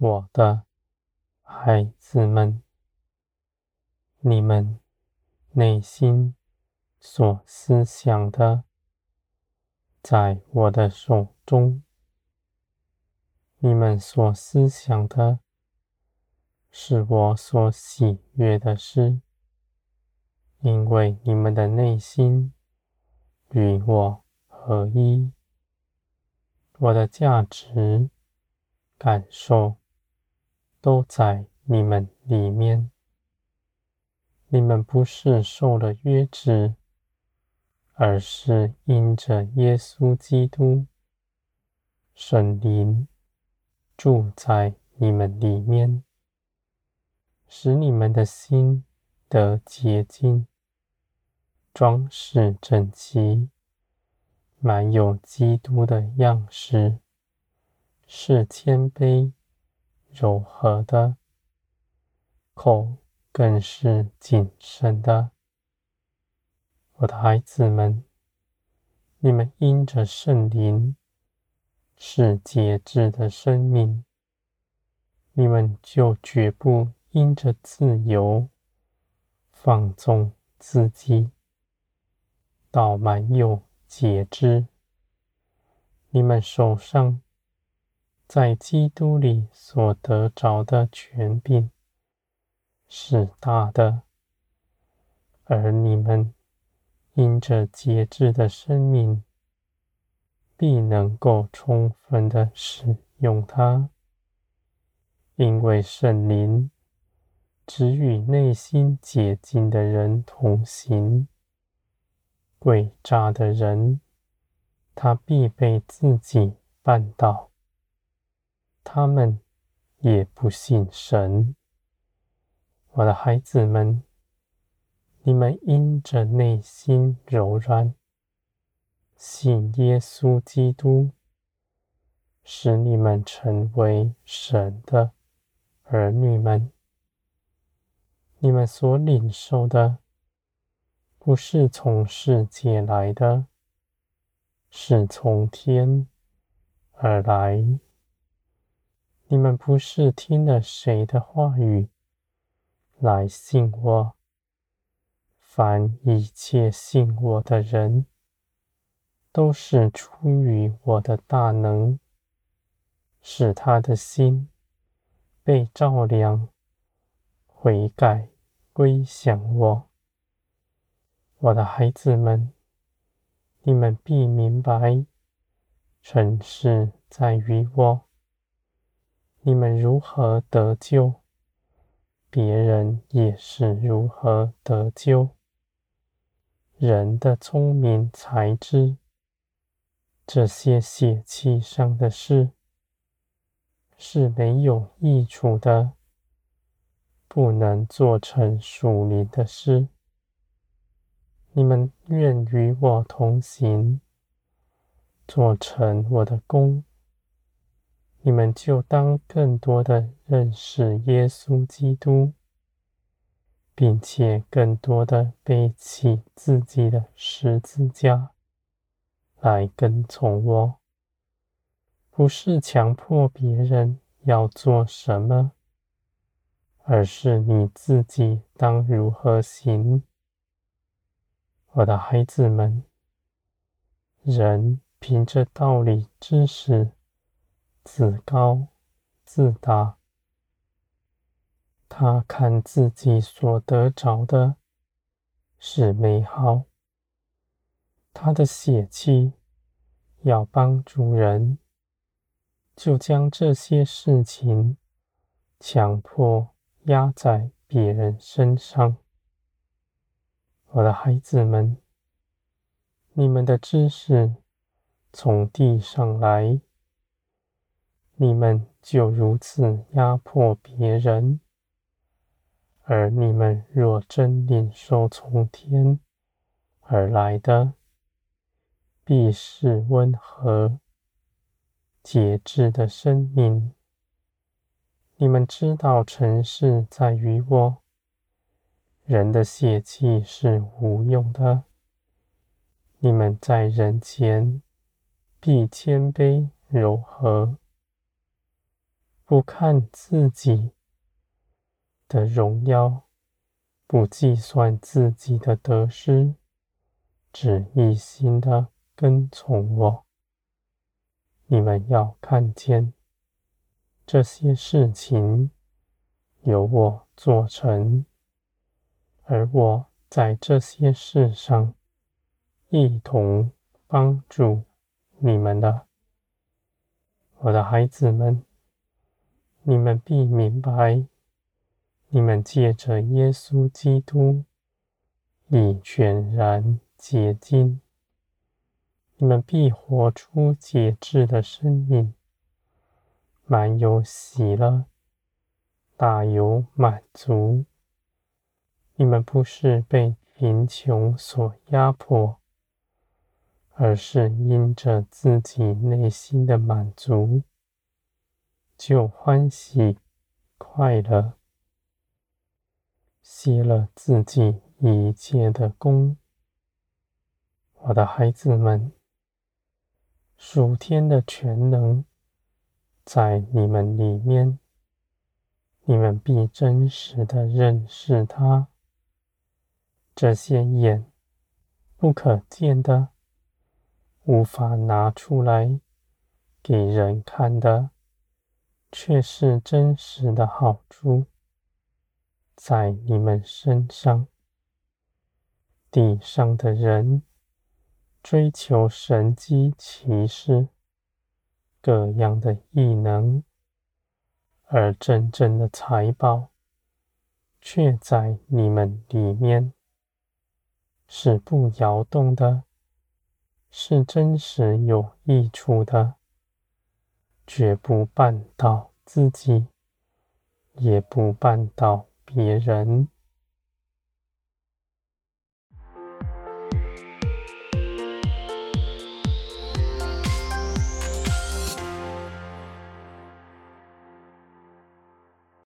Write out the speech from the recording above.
我的孩子们，你们内心所思想的，在我的手中。你们所思想的，是我所喜悦的事，因为你们的内心与我合一，我的价值感受都在你们里面。你们不是受了约制，而是因着耶稣基督圣灵。住在你们里面，使你们的心得洁净，装饰整齐，满有基督的样式，是谦卑柔和的，口更是谨慎的。我的孩子们，你们因着圣灵。是节制的生命，你们就绝不因着自由放纵自己，倒满有节制。你们手上在基督里所得着的权柄是大的，而你们因着节制的生命。必能够充分的使用它，因为圣灵只与内心洁净的人同行。诡诈的人，他必被自己绊倒。他们也不信神。我的孩子们，你们因着内心柔软。信耶稣基督，使你们成为神的儿女们。你们所领受的，不是从世界来的，是从天而来。你们不是听了谁的话语来信我，凡一切信我的人。都是出于我的大能，使他的心被照亮，悔改归向我。我的孩子们，你们必明白，成事在于我。你们如何得救，别人也是如何得救。人的聪明才智。这些血气上的事是没有益处的，不能做成属灵的事。你们愿与我同行，做成我的工，你们就当更多的认识耶稣基督，并且更多的背起自己的十字架。来跟从我，不是强迫别人要做什么，而是你自己当如何行。我的孩子们，人凭着道理知识自高自大，他看自己所得着的是美好。他的血气要帮助人，就将这些事情强迫压在别人身上。我的孩子们，你们的知识从地上来，你们就如此压迫别人；而你们若真领受从天而来的，必是温和、节制的生命。你们知道，成事在于我。人的血气是无用的。你们在人前必谦卑柔和，不看自己的荣耀，不计算自己的得失，只一心的跟从我。你们要看见这些事情由我做成，而我在这些事上一同帮助你们的，我的孩子们，你们必明白，你们借着耶稣基督已全然洁净。你们必活出节制的生命，满有喜乐，大有满足。你们不是被贫穷所压迫，而是因着自己内心的满足，就欢喜快乐，歇了自己一切的功。我的孩子们。属天的权能在你们里面，你们必真实的认识他。这些眼不可见的，无法拿出来给人看的，却是真实的好处，在你们身上。地上的人。追求神机奇事，各样的异能，而真正的财宝却在你们里面，是不摇动的，是真实有益处的，绝不绊倒自己，也不绊倒别人。